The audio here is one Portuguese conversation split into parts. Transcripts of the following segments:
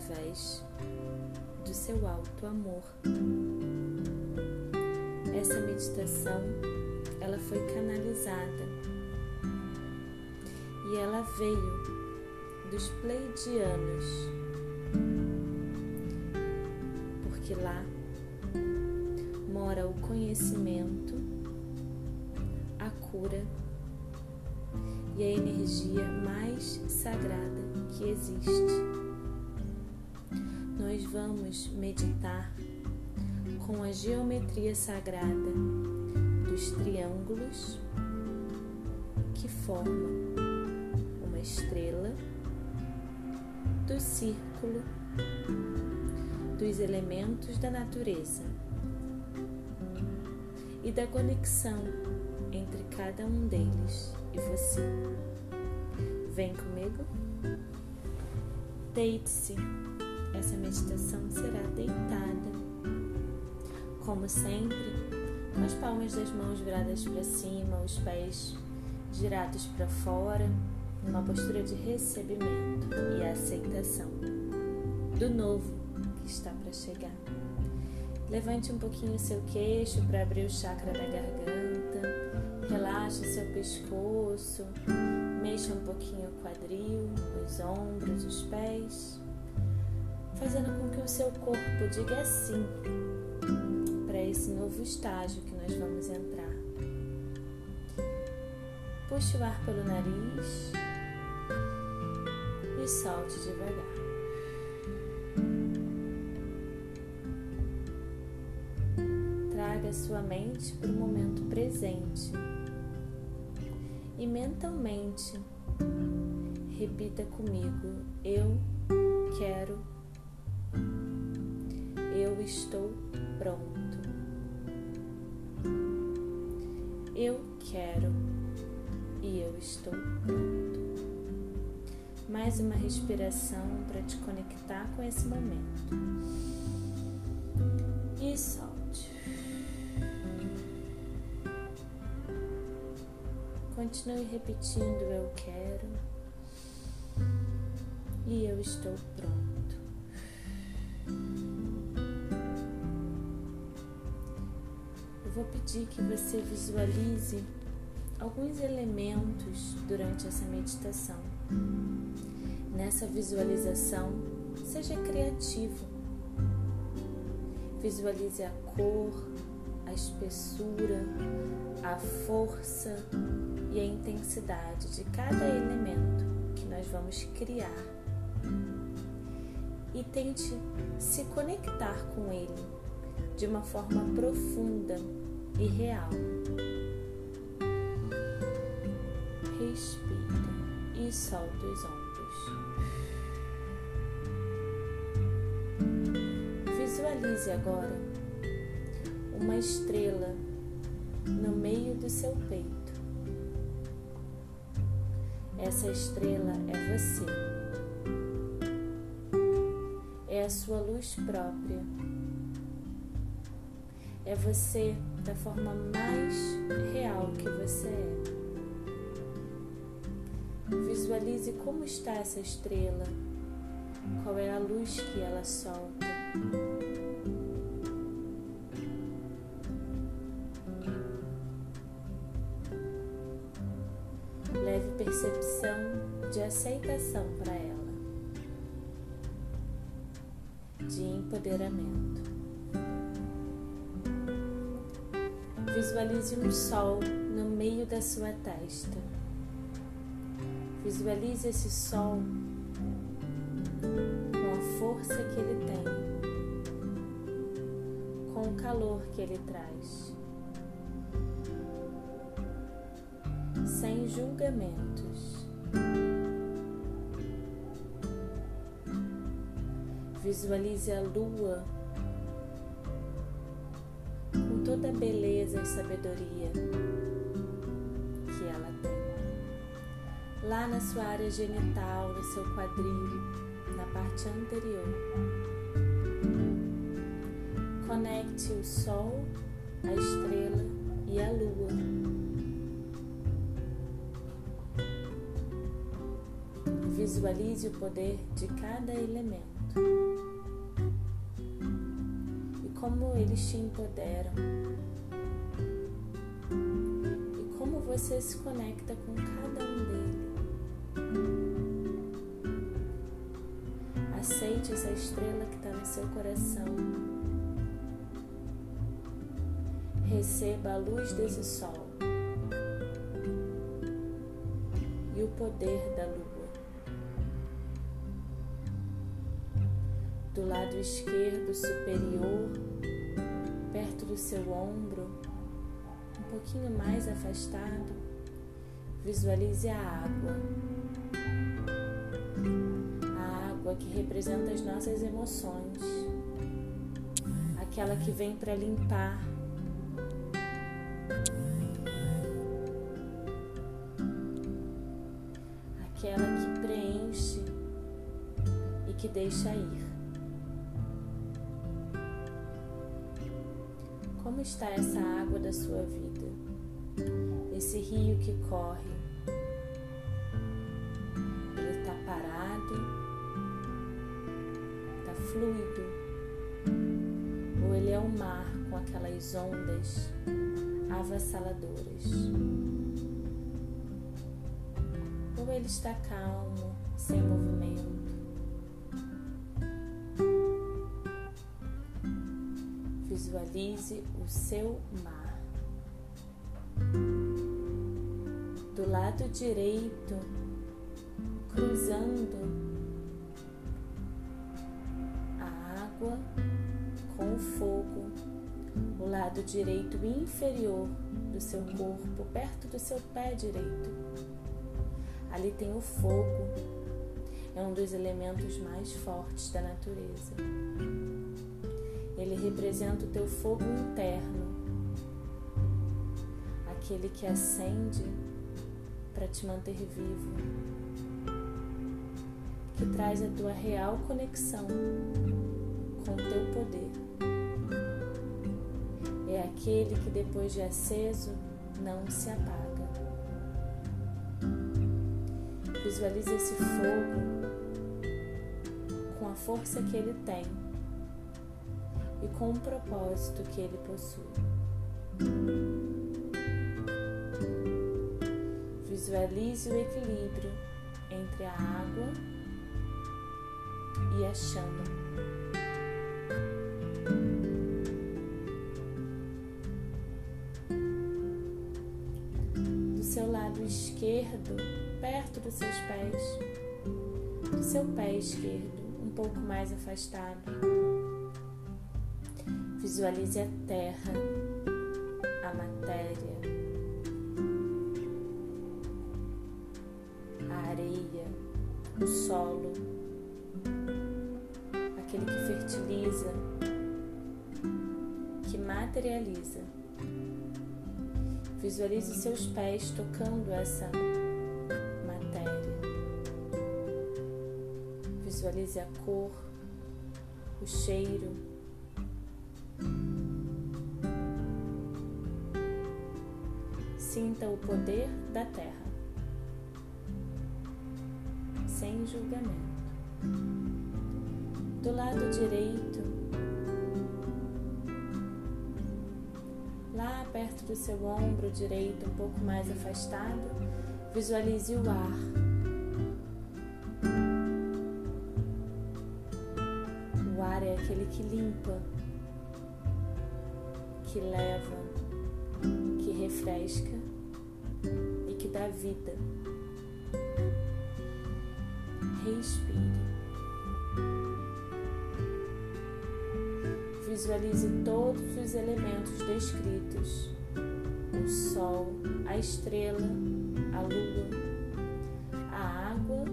através do seu alto amor. Essa meditação ela foi canalizada e ela veio dos Pleidianos, porque lá mora o conhecimento, a cura e a energia mais sagrada que existe. Nós vamos meditar com a geometria sagrada dos triângulos que formam uma estrela do círculo dos elementos da natureza e da conexão entre cada um deles e você. Vem comigo? Deite-se. Essa meditação será deitada. Como sempre, com as palmas das mãos viradas para cima, os pés girados para fora numa postura de recebimento e aceitação do novo que está para chegar. Levante um pouquinho o seu queixo para abrir o chakra da garganta, relaxe seu pescoço, mexa um pouquinho o quadril, os ombros, os pés, fazendo com que o seu corpo diga sim para esse novo estágio que nós vamos entrar. Puxe o ar pelo nariz e solte devagar. Traga sua mente para o momento presente e mentalmente repita comigo: Eu quero, eu estou pronto. Eu quero e eu estou pronto mais uma respiração para te conectar com esse momento. E solte. Continue repetindo eu quero e eu estou pronto. Vou pedir que você visualize alguns elementos durante essa meditação. Nessa visualização, seja criativo. Visualize a cor, a espessura, a força e a intensidade de cada elemento que nós vamos criar. E tente se conectar com ele de uma forma profunda e real. Respira e solta os ombros. Visualize agora uma estrela no meio do seu peito. Essa estrela é você. É a sua luz própria. É você da forma mais real que você é. Visualize como está essa estrela, qual é a luz que ela solta. Leve percepção de aceitação para ela, de empoderamento. Visualize um sol no meio da sua testa. Visualize esse sol com a força que ele tem, com o calor que ele traz, sem julgamentos. Visualize a lua toda a beleza e sabedoria que ela tem lá na sua área genital, no seu quadril, na parte anterior. Conecte o Sol, a estrela e a Lua. Visualize o poder de cada elemento como eles te empoderam e como você se conecta com cada um deles. Aceite essa estrela que está no seu coração. Receba a luz desse sol e o poder da lua. Do lado esquerdo superior, perto do seu ombro, um pouquinho mais afastado, visualize a água água que representa as nossas emoções, aquela que vem para limpar. Aquela que preenche e que deixa ir. Como está essa água da sua vida? Esse rio que corre, fluido, ou ele é o mar com aquelas ondas avassaladoras, ou ele está calmo, sem movimento. Visualize o seu mar. Do lado direito, cruzando água com o fogo, o lado direito inferior do seu corpo, perto do seu pé direito. Ali tem o fogo, é um dos elementos mais fortes da natureza. Ele representa o teu fogo interno, aquele que acende para te manter vivo, que traz a tua real conexão com teu poder. É aquele que depois de aceso não se apaga. Visualize esse fogo com a força que ele tem e com o propósito que ele possui. Visualize o equilíbrio entre a água e a chama. esquerdo, perto dos seus pés, do seu pé esquerdo, um pouco mais afastado. Visualize a terra, a matéria, a areia, o solo, aquele que fertiliza, que materializa. Visualize seus pés tocando essa matéria. Visualize a cor, o cheiro. Sinta o poder da terra, sem julgamento. Do lado direito, perto do seu ombro direito, um pouco mais afastado, visualize o ar. O ar é aquele que limpa, que leva, que refresca dá vida. Respire. Visualize todos os elementos descritos: o Sol, a estrela, a lua, a água,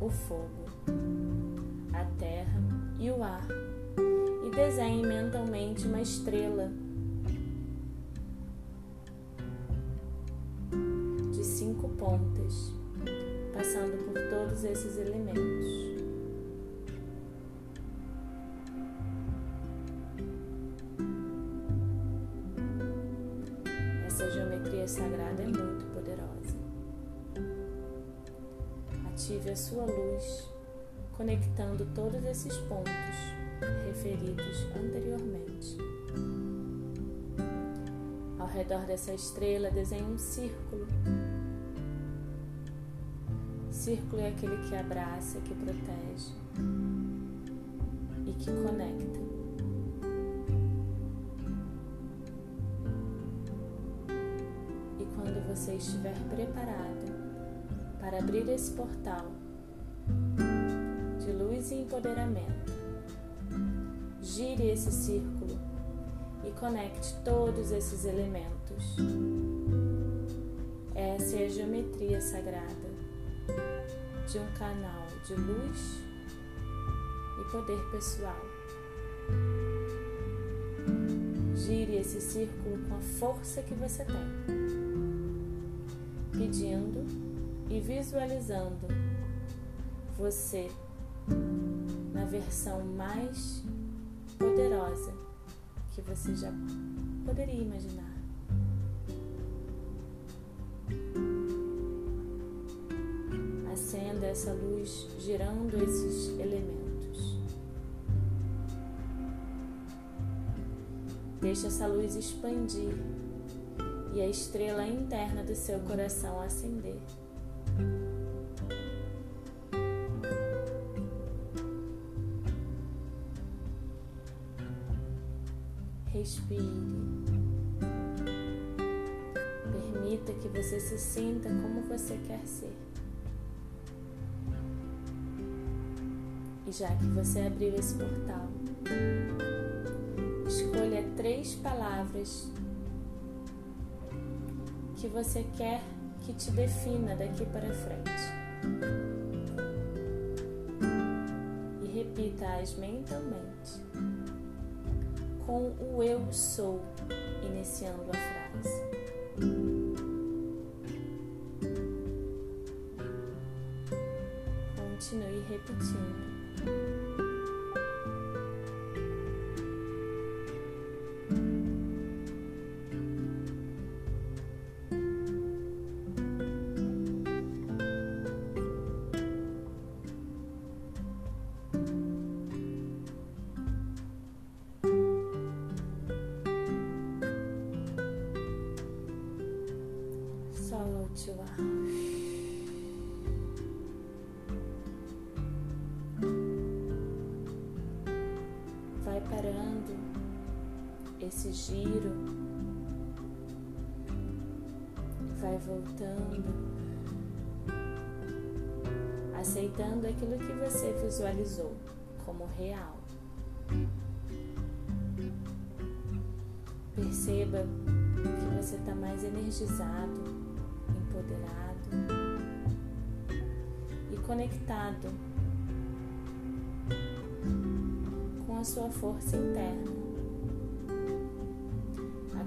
o fogo, a terra e o ar. E desenhe mentalmente uma estrela de cinco pontas, passando por todos esses elementos. Essa geometria sagrada é muito poderosa. Ative a sua luz, conectando todos esses pontos referidos anteriormente. Ao redor dessa estrela, desenhe um círculo Círculo é aquele que abraça, que protege e que conecta. E quando você estiver preparado para abrir esse portal de luz e empoderamento, gire esse círculo e conecte todos esses elementos. Essa é a geometria sagrada de um canal de luz e poder pessoal. Gire esse círculo com a força que você tem, pedindo e visualizando você na versão mais poderosa que você já poderia imaginar. Acenda essa luz girando esses elementos. Deixe essa luz expandir e a estrela interna do seu coração acender. Respire. Permita que você se sinta como você quer ser. Já que você abriu esse portal, escolha três palavras que você quer que te defina daqui para frente. E repita-as mentalmente com o eu sou, iniciando a frase. Continue repetindo. Solte o ar. Esse giro, vai voltando, aceitando aquilo que você visualizou como real. Perceba que você está mais energizado, empoderado e conectado com a sua força interna.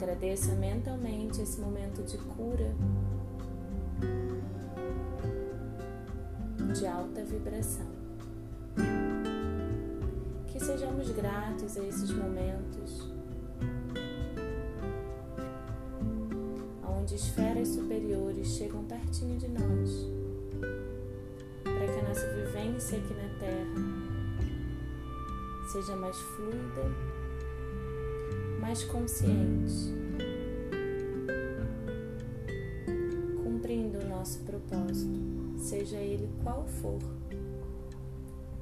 Agradeça mentalmente esse momento de cura, de alta vibração. Que sejamos gratos a esses momentos onde esferas superiores chegam pertinho de nós, para que a nossa vivência aqui na Terra seja mais fluida, mais consciente, cumprindo o nosso propósito, seja ele qual for,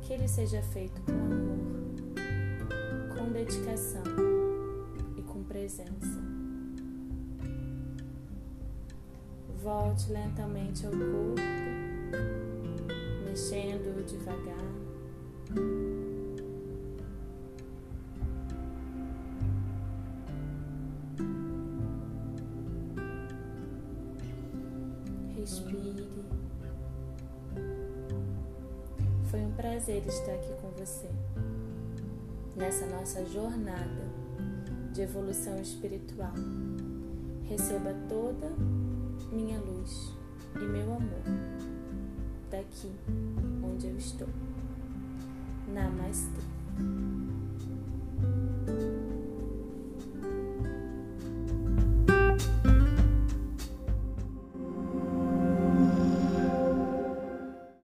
que ele seja feito com amor, com dedicação e com presença. Volte lentamente ao corpo, mexendo devagar. Foi um prazer estar aqui com você nessa nossa jornada de evolução espiritual. Receba toda minha luz e meu amor daqui onde eu estou. Namastê.